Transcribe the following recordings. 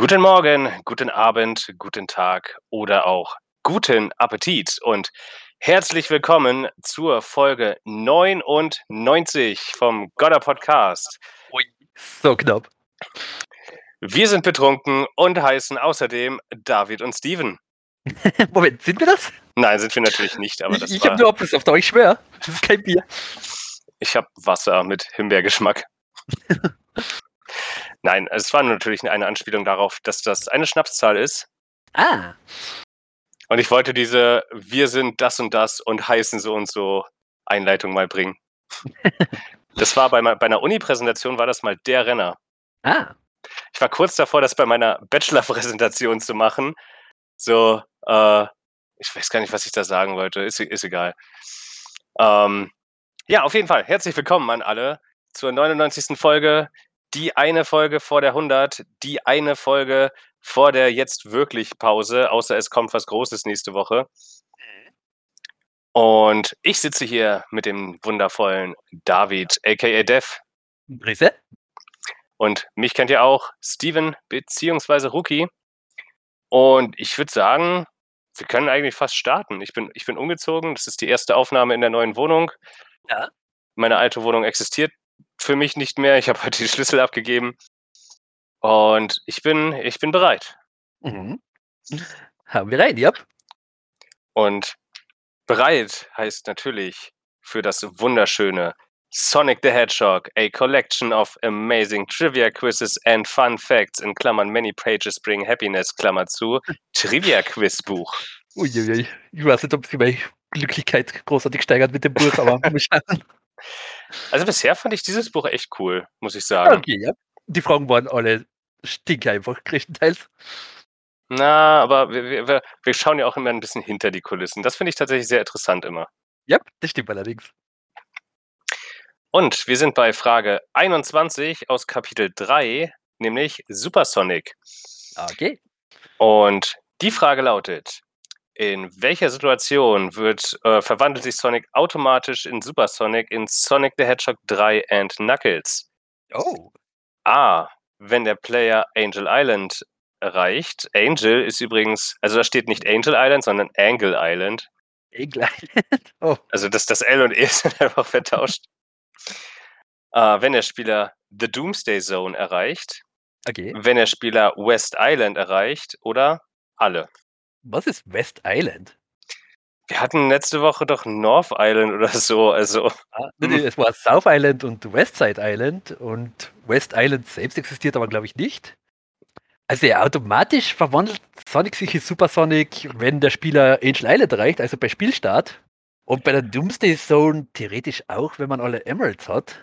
Guten Morgen, guten Abend, guten Tag oder auch guten Appetit und herzlich willkommen zur Folge 99 vom Godder Podcast. Ui, so knapp. Wir sind betrunken und heißen außerdem David und Steven. Moment, sind wir das? Nein, sind wir natürlich nicht, aber das ich ich war, habe nur Opus auf euch schwer. Das ist kein Bier. ich habe Wasser mit Himbeergeschmack. Nein, es war natürlich eine Anspielung darauf, dass das eine Schnapszahl ist. Ah, Und ich wollte diese Wir sind das und das und heißen so und so Einleitung mal bringen. Das war bei, bei einer Uni-Präsentation war das mal der Renner. ah. Ich war kurz davor, das bei meiner Bachelor-Präsentation zu machen. So, äh, ich weiß gar nicht, was ich da sagen wollte. Ist, ist egal. Ähm, ja, auf jeden Fall. Herzlich willkommen an alle zur 99. Folge. Die eine Folge vor der 100. Die eine Folge vor der jetzt wirklich Pause. Außer es kommt was Großes nächste Woche. Und ich sitze hier mit dem wundervollen David, aka Dev. Grüße. Und mich kennt ihr auch, Steven beziehungsweise Rookie. Und ich würde sagen, wir können eigentlich fast starten. Ich bin, ich bin umgezogen. Das ist die erste Aufnahme in der neuen Wohnung. Ja. Meine alte Wohnung existiert für mich nicht mehr. Ich habe heute die Schlüssel abgegeben. Und ich bin, ich bin bereit. Mhm. Haben wir rein, ja. Und bereit heißt natürlich für das wunderschöne Sonic the Hedgehog, a collection of amazing trivia quizzes and fun facts in Klammern many pages bring happiness, Klammer zu, Trivia Quiz Buch. Uiuiui. Ich weiß nicht, ob sich meine Glücklichkeit großartig steigert mit dem Buch, aber mal schauen. Also bisher fand ich dieses Buch echt cool, muss ich sagen. Okay, ja. Die Fragen waren alle stinke einfach, größtenteils. Na, aber wir, wir- wir, wir schauen ja auch immer ein bisschen hinter die Kulissen. Das finde ich tatsächlich sehr interessant immer. Ja, das stimmt allerdings. Und wir sind bei Frage 21 aus Kapitel 3, nämlich Supersonic. Okay. Und die Frage lautet: In welcher Situation wird, äh, verwandelt sich Sonic automatisch in Supersonic in Sonic the Hedgehog 3 and Knuckles? Oh. A. Wenn der Player Angel Island erreicht. Angel ist übrigens, also da steht nicht Angel Island, sondern Angle Island. Egal. oh. Also das, das L und E sind einfach vertauscht. Äh, wenn der Spieler The Doomsday Zone erreicht. Okay. Wenn der Spieler West Island erreicht oder alle. Was ist West Island? Wir hatten letzte Woche doch North Island oder so. Also, Ah, nee, es war South Island und Westside Island und West Island selbst existiert aber, glaube ich, nicht. Also ja, automatisch verwandelt Sonic sich in Super Sonic, wenn der Spieler Angel Island erreicht, also bei Spielstart. Und bei der Doomsday Zone theoretisch auch, wenn man alle Emeralds hat.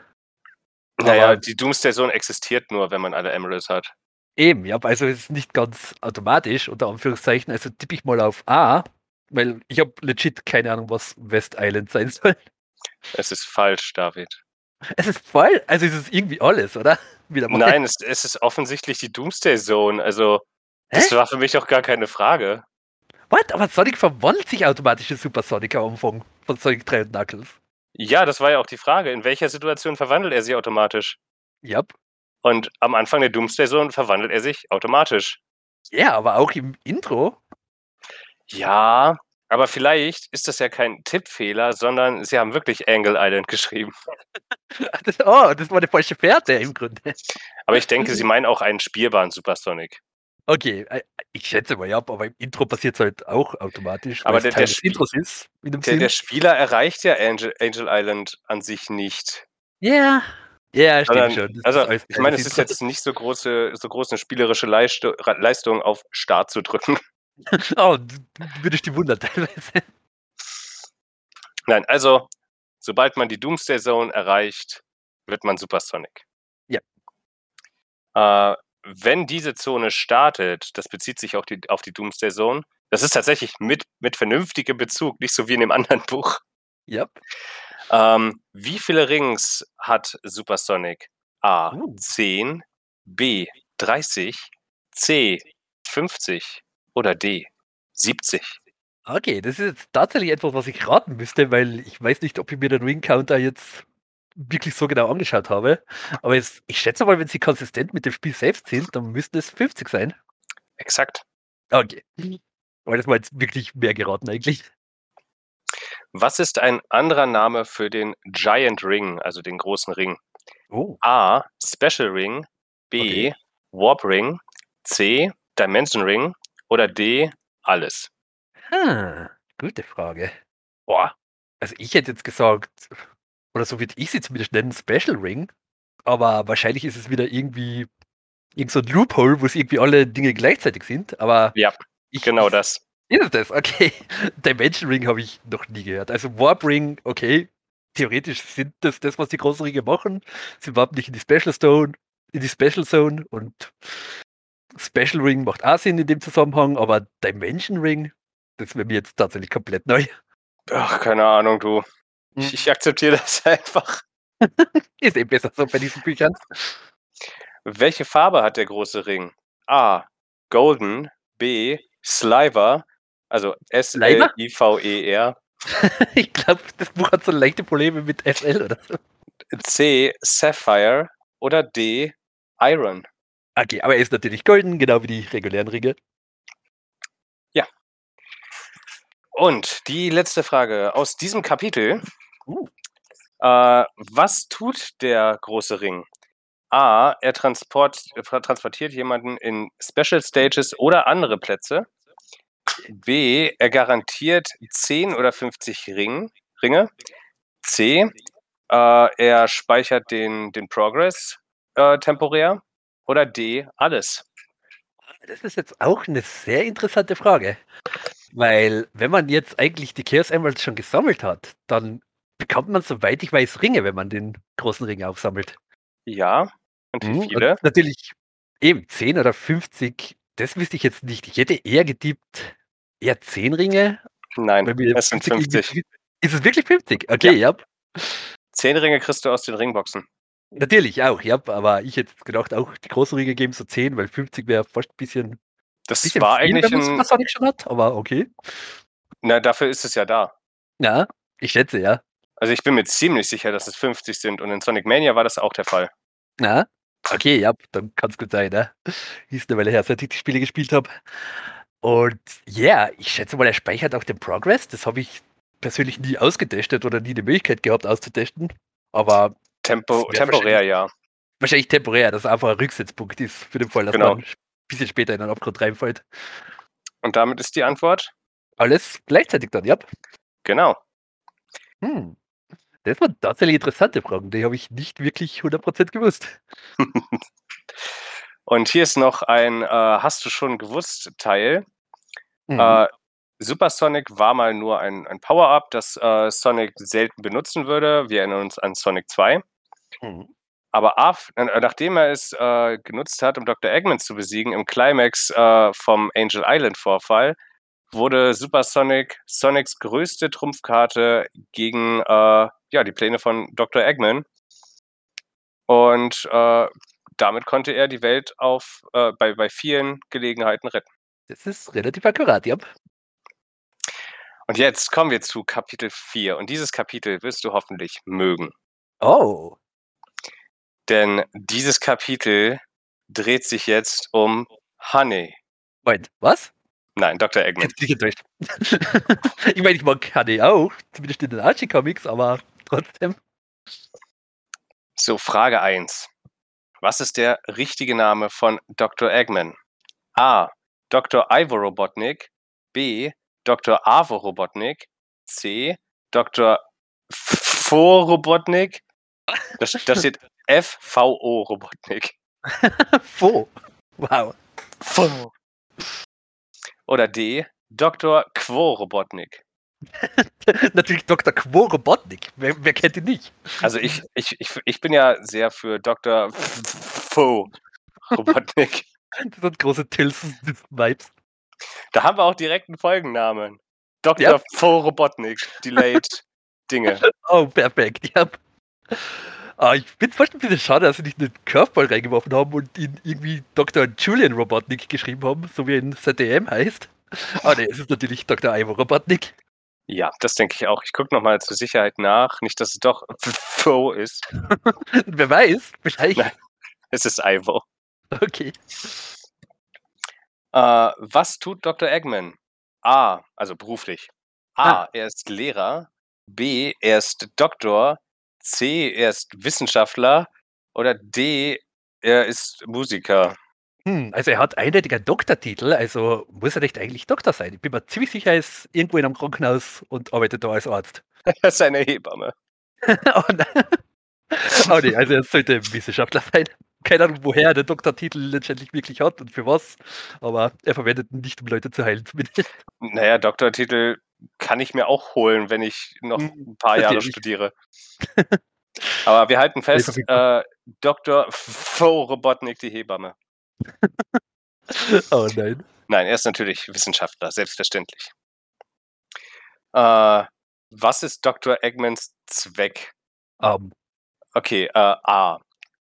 naja, Aber- die Doomsday Zone existiert nur, wenn man alle Emeralds hat. Eben, ja, also es ist nicht ganz automatisch, unter Anführungszeichen. Also tippe ich mal auf A, weil ich habe legit keine Ahnung, was West Island sein soll. Es ist falsch, David. Es ist voll, also es ist irgendwie alles, oder? Wieder mal. Nein, es, es ist offensichtlich die Doomsday Zone. Also, das Hä? war für mich auch gar keine Frage. What? Aber Sonic verwandelt sich automatisch in Super Sonic am Anfang von Sonic 3 und Knuckles. Ja, das war ja auch die Frage. In welcher Situation verwandelt er sich automatisch? Ja, Und am Anfang der Doomsday Zone verwandelt er sich automatisch. ja, aber auch im Intro. Ja, aber vielleicht ist das ja kein Tippfehler, sondern sie haben wirklich Angle Island geschrieben. Das, oh, das war eine falsche Fährte im Grunde. Aber ich denke, sie meinen auch einen spielbaren Supersonic. Okay, äh, ich schätze mal ja, aber im Intro passiert es halt auch automatisch. Aber der- der ist. Der, der Spieler erreicht ja Angel, Angel Island an sich nicht. Ja, ja, Sondern, stimmt schon. Das also, ich meine, es ist jetzt nicht so große, so groß eine spielerische Ra- Leistung, auf Start zu drücken. Oh, du würdest die wundern teilweise. Nein, also, sobald man die Doomsday Zone erreicht, wird man Supersonic. Ja. Äh, wenn diese Zone startet, das bezieht sich auf die, auf die Doomsday Zone, das ist tatsächlich mit, mit vernünftigem Bezug, nicht so wie in dem anderen Buch. Ja. Ähm, wie viele Rings hat Supersonic? A. Uh. 10, B. 30, C. 50 oder D. 70. Okay, das ist jetzt tatsächlich etwas, was ich raten müsste, weil ich weiß nicht, ob ich mir den Ring Counter jetzt wirklich so genau angeschaut habe. Aber es, ich schätze mal, wenn sie konsistent mit dem Spiel selbst sind, dann müssten es 50 sein. Exakt. Okay. Aber das war jetzt wirklich mehr geraten eigentlich. Was ist ein anderer Name für den Giant Ring, also den großen Ring? Oh. A. Special Ring. B. Okay. Warp Ring. C. Dimension Ring. Oder D. Alles. Hm, gute Frage. Boah. Also ich hätte jetzt gesagt, oder so würde ich sie zumindest nennen, Special Ring. Aber wahrscheinlich ist es wieder irgendwie irgend so ein Loophole, wo es irgendwie alle Dinge gleichzeitig sind. Aber Ja, ich, genau das. Ist es das? Okay. Dimension Ring habe ich noch nie gehört. Also Warp Ring, okay. Theoretisch sind das das, was die großen Ringe machen. Sie überhaupt nicht in die Special Zone, in die Special Zone und Special Ring macht auch Sinn in dem Zusammenhang, aber Dimension Ring, das wäre mir jetzt tatsächlich komplett neu. Ach, keine Ahnung, du. Hm. Ich, ich akzeptiere das einfach. Ist eben besser so bei diesen Büchern. Welche Farbe hat der große Ring? A. Golden. B. Sliver. Also Sliver? S-L-I-V-E-R. ich glaube, das Buch hat so leichte Probleme mit SL oder so. C. Sapphire. Oder D. Iron. Okay, aber er ist natürlich golden, genau wie die regulären Ringe. Und die letzte Frage aus diesem Kapitel. Uh. Äh, was tut der große Ring? A. Er transport, transportiert jemanden in Special Stages oder andere Plätze. B. Er garantiert 10 oder 50 Ring, Ringe. C. Äh, er speichert den, den Progress äh, temporär. Oder D. Alles. Das ist jetzt auch eine sehr interessante Frage. Weil, wenn man jetzt eigentlich die Chaos Emeralds schon gesammelt hat, dann bekommt man, soweit ich weiß, Ringe, wenn man den großen Ring aufsammelt. Ja. Und wie Mhm, viele? Und natürlich eben 10 oder 50, das wüsste ich jetzt nicht. Ich hätte eher getippt, eher 10 Ringe. Nein, es sind 50 irgendwie- 50. Ist es wirklich 50? Okay, ja. 10 Ringe kriegst du aus den Ringboxen. Natürlich auch, ja. Aber ich hätte gedacht, auch die großen Ringe geben so 10, weil 50 wäre fast ein bisschen, Das bisschen war viel, eigentlich wenn ein. Super Sonic schon hat, aber okay. Na, dafür ist es ja da. Ja, ich schätze, ja. Also ich bin mir ziemlich sicher, dass es 50 sind und in Sonic Mania war das auch der Fall. Na, okay, ja, dann kann es gut sein, ne? Hieß eine Weile her, seit ich die Spiele gespielt habe. Und ja, ich schätze mal, er speichert auch den Progress. Das habe ich persönlich nie ausgetestet oder nie die Möglichkeit gehabt auszutesten. Aber Tempo, temporär, ja. wahrscheinlich temporär, dass einfach ein Rücksetzpunkt ist für den Fall, dass Genau. man ein bisschen später in einen Abgrund reinfällt. Und damit ist die Antwort Alles gleichzeitig dann, ja. genau. Hm. Das waren tatsächlich interessante Fragen, die habe ich nicht wirklich 100% gewusst. Und hier ist noch ein äh, Hast du schon gewusst Teil. Mhm. Äh, Super Sonic war mal nur ein, ein Power-Up, das äh, Sonic selten benutzen würde. Wir erinnern uns an Sonic 2. Mhm. Aber af, äh, nachdem er es äh, genutzt hat, um Dr. Eggman zu besiegen, im Climax äh, vom Angel Island Vorfall, wurde Super Sonic Sonics größte Trumpfkarte gegen äh, ja, die Pläne von Dr. Eggman. Und damit konnte er die Welt auf, bei, bei vielen Gelegenheiten retten. Das ist relativ akkurat, ja. Und jetzt kommen wir zu Kapitel 4. Und dieses Kapitel wirst du hoffentlich mögen. Oh. Denn dieses Kapitel dreht sich jetzt um Honey. Moment, was? Nein, Dr. Eggman. Jetzt bin ich enttäuscht. ich meine, ich mag HD auch, zumindest in den Archie-Comics, aber trotzdem. So, Frage 1. Was ist der richtige Name von Dr. Eggman? A. Dr. Ivo Robotnik. B. Dr. Avo Robotnik. C. Dr. Fo Robotnik. Da, da steht FVO Robotnik. Wo? Wow. Fo. Oder D. Dr. Quo Robotnik. Natürlich Dr. Quo Robotnik. Wer, wer kennt ihn nicht? Also ich, ich, ich, ich bin ja sehr für Dr. Fo Robotnik. Das sind große Tilson-Vibes. Da haben wir auch direkt einen Folgennamen. Dr. Ja. Fo Robotnik. Delayed Dinge. Oh, perfekt. Ja. Ah, ich bin fast ein bisschen schade, dass sie nicht einen Curveball reingeworfen haben und ihn irgendwie Dr. Julian Robotnik geschrieben haben, so wie er in ZDM heißt. Ah, nee, es ist natürlich Dr. Ivo Robotnik. Ja, das denke ich auch. Ich gucke nochmal zur Sicherheit nach. Nicht, dass es doch Fo ist. Wer weiß, vielleicht. Nein. Es ist Ivo. Okay. Äh, was tut Dr. Eggman? A, also beruflich. A, Ah. er ist Lehrer. B, er ist Doktor. C, er ist Wissenschaftler. Oder D, er ist Musiker. Hm, also er hat eindeutig einen Doktortitel, also muss er nicht eigentlich Doktor sein. Ich bin mir ziemlich sicher, er ist irgendwo in einem Krankenhaus und arbeitet da als Arzt. Er ist eine Hebamme. oh nein. Oh nee, also er sollte Wissenschaftler sein. Keine Ahnung, woher er den Doktortitel letztendlich wirklich hat und für was, aber er verwendet ihn nicht, um Leute zu heilen, zumindest. Naja, Doktortitel kann ich mir auch holen, wenn ich noch Hm, ein paar Jahre studiere. Aber wir halten fest, äh, Dr. Vo Robotnik, die Hebamme. Oh nein. Nein, er ist natürlich Wissenschaftler, selbstverständlich. Äh, was ist Dr. Eggmans Zweck? Ähm, Okay, äh, A.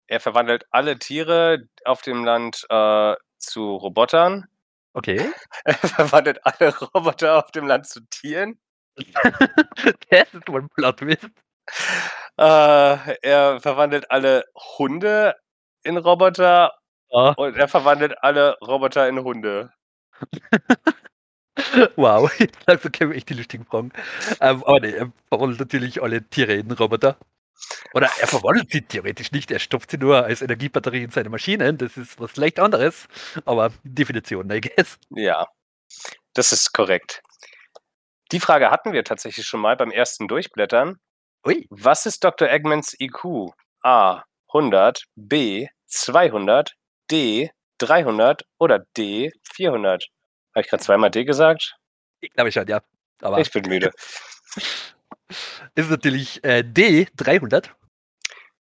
Er verwandelt alle Tiere auf dem Land äh, zu Robotern. okay. Er verwandelt alle Roboter auf dem Land zu Tieren. Das ist wohl ein Plot-Twist. Äh, er verwandelt alle Hunde in Roboter Ah, und er verwandelt alle Roboter in Hunde. wow, jetzt langsam kämen echt die lustigen Fragen. Ähm, aber nee, er verwandelt natürlich alle Tiere in Roboter. Oder er verwandelt sie theoretisch nicht, er stopft sie nur als Energiebatterie in seine Maschinen. Das ist was leicht anderes, aber Definition, I guess. Ja, das ist korrekt. Die Frage hatten wir tatsächlich schon mal beim ersten Durchblättern. Ui, Was ist Dr. Eggmans IQ? A. 100, B. 200, D. 300 oder D. 400? Habe ich gerade zweimal D gesagt? ich glaube schon, ja. Aber Ich bin müde. ist natürlich äh, D300.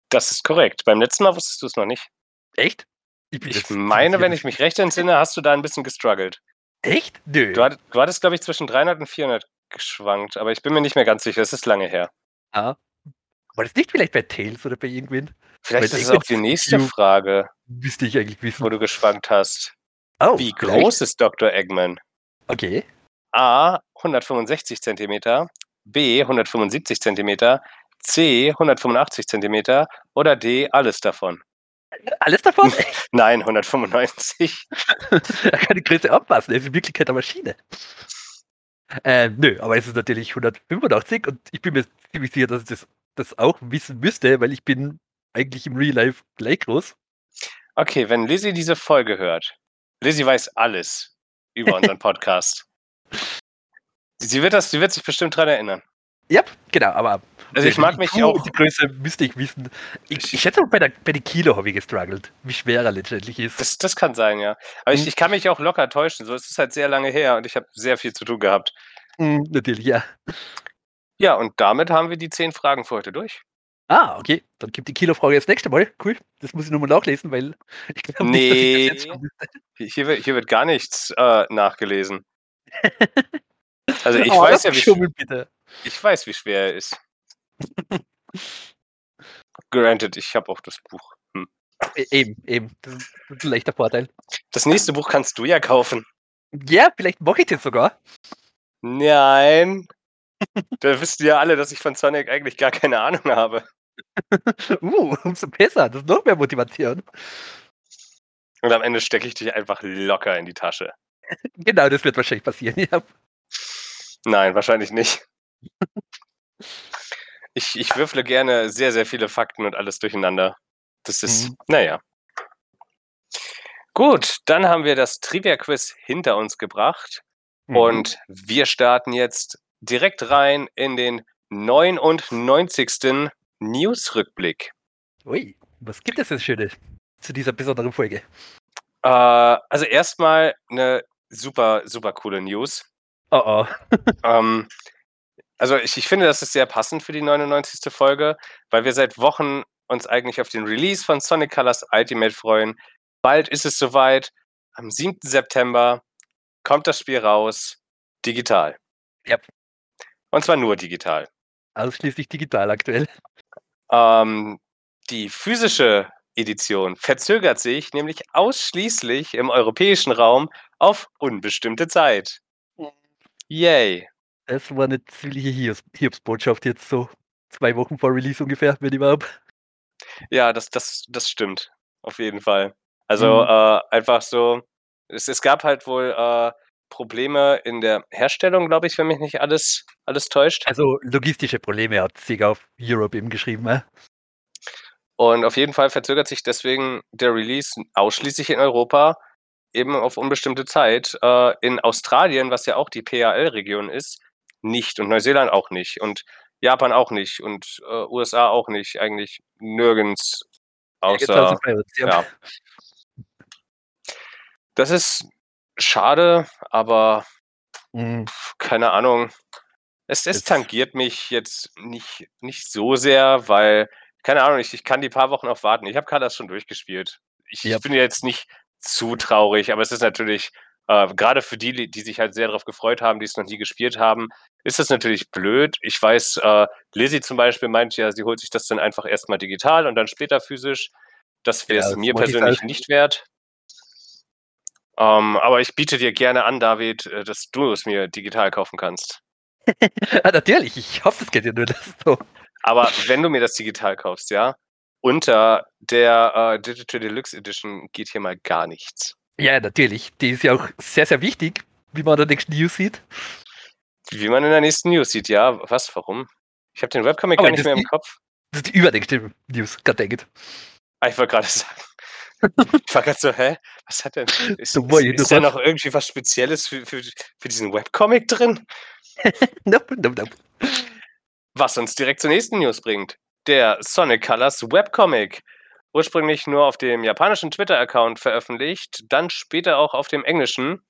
Das ist korrekt. Beim letzten Mal wusstest du es noch nicht. Echt? Ich jetzt meine, wenn ich mich recht entsinne, hast du da ein bisschen gestruggelt. Echt? Nö. Du, hatt, du hattest, glaube ich, zwischen 300 und 400 geschwankt, aber ich bin mir nicht mehr ganz sicher. Es ist lange her. Ah. War das nicht vielleicht bei Tails oder bei irgendwen? Vielleicht ist es auch die nächste Frage, Müsste ich eigentlich wissen. wo du geschwankt hast. Oh, Wie vielleicht. groß ist Dr. Eggman? Okay. A 165 cm, B 175 cm, C 185 cm oder D alles davon? Alles davon? Nein, 195. er kann die Größe anpassen. Er ist in Wirklichkeit eine Maschine. Äh, nö, aber es ist natürlich 185 und ich bin mir ziemlich sicher, dass ich das, das auch wissen müsste, weil ich bin eigentlich im Real Life gleich groß. Okay, wenn Lizzie diese Folge hört, Lizzie weiß alles über unseren Podcast. Sie wird, das, sie wird sich bestimmt dran erinnern. Ja, genau, aber Also ich mag mich IQ auch. Die Größe müsste ich wissen. Ich, ich schätze, bei der, bei den Kilo habe ich gestruggelt, wie schwer er letztendlich ist. Das, das kann sein, ja. Aber ich, Mhm. ich kann mich auch locker täuschen. So, es ist halt sehr lange her und ich habe sehr viel zu tun gehabt. Mm, natürlich, ja. Ja, und damit haben wir die zehn Fragen für heute durch. Ah, okay. Dann gibt die Kilo-Frage das nächste Mal. Cool. Das muss ich nochmal nachlesen, weil ich glaube nicht, dass ich das jetzt Nee. schon. Hier wird, hier wird gar nichts äh, nachgelesen. Also ich Oh, weiß ja, wie, sch- Geschummel, bitte. ich weiß, wie schwer er ist. Granted, ich habe auch das Buch. Hm. E- Eben, eben. Das ist, das ist ein leichter Vorteil. Das nächste Buch kannst du ja kaufen. Ja, vielleicht mache ich das sogar. Nein. Da wissen ja alle, dass ich von Sonic eigentlich gar keine Ahnung habe. Uh, umso besser. Das ist noch mehr Motivation. Und am Ende stecke ich dich einfach locker in die Tasche. Genau, das wird wahrscheinlich passieren. Ja. Nein, wahrscheinlich nicht. Ich, ich würfle gerne sehr, sehr viele Fakten und alles durcheinander. Das ist, Mhm. naja. Gut, dann haben wir das Trivia-Quiz hinter uns gebracht. Mhm. Und wir starten jetzt direkt rein in den 99. News-Rückblick. Ui, was gibt es denn Schönes zu dieser besonderen Folge? Äh, also erstmal eine super, super coole News. Oh oh. Ähm, also ich, ich finde, das ist sehr passend für die 99. Folge, weil wir seit Wochen uns eigentlich auf den Release von Sonic Colors Ultimate freuen. Bald ist es soweit. Am 7. September kommt das Spiel raus. Digital. Yep. Und zwar nur digital. Ausschließlich digital aktuell. Ähm, die physische Edition verzögert sich nämlich ausschließlich im europäischen Raum auf unbestimmte Zeit. Yay. Das war eine ziemliche Hiobs- Hiobsbotschaft jetzt so zwei Wochen vor Release ungefähr, wenn überhaupt. Ja, das, das, das stimmt. Auf jeden Fall. Also Mhm. äh, einfach so, Es, es gab halt wohl äh, Probleme in der Herstellung, glaube ich, wenn mich nicht alles, alles täuscht. Also logistische Probleme hat Sega auf Europe eben geschrieben. Äh? Und auf jeden Fall verzögert sich deswegen der Release ausschließlich in Europa eben auf unbestimmte Zeit. Äh, in Australien, was ja auch die PAL-Region ist, nicht und Neuseeland auch nicht und Japan auch nicht und äh, USA auch nicht. Eigentlich nirgends außer. Ja. Das ist schade, aber mhm. keine Ahnung. Es, es tangiert mich jetzt nicht, nicht so sehr, weil, keine Ahnung, ich, ich kann die paar Wochen auch warten. Ich habe gerade das schon durchgespielt. Ich, ja. ich bin jetzt nicht zu traurig, aber es ist natürlich, äh, gerade für die, die sich halt sehr darauf gefreut haben, die es noch nie gespielt haben, ist das natürlich blöd. Ich weiß, äh, Lizzie zum Beispiel meint ja, sie holt sich das dann einfach erstmal digital und dann später physisch. Das wäre es ja, mir persönlich nicht wert. Ähm, aber ich biete dir gerne an, David, äh, dass du es mir digital kaufen kannst. ja, natürlich, ich hoffe, es geht dir nur das so. Aber wenn du mir das digital kaufst, ja, unter der äh, Digital Deluxe Edition geht hier mal gar nichts. Ja, natürlich. Die ist ja auch sehr, sehr wichtig, wie man in der nächsten News sieht. Wie man in der nächsten News sieht, ja. Was, warum? Ich habe den Webcomic gar nicht mehr im die, Kopf. Das ist die übernächste News, God dang it. Ah, ich wollte gerade sagen. ich war gerade so, hä? Was hat denn? Ist, ist, ist da noch irgendwie was Spezielles für, für, für diesen Webcomic drin? nope, nope, nope. Was uns direkt zur nächsten News bringt der Sonic Colors Webcomic. Ursprünglich nur auf dem japanischen Twitter-Account veröffentlicht, dann später auch auf dem englischen,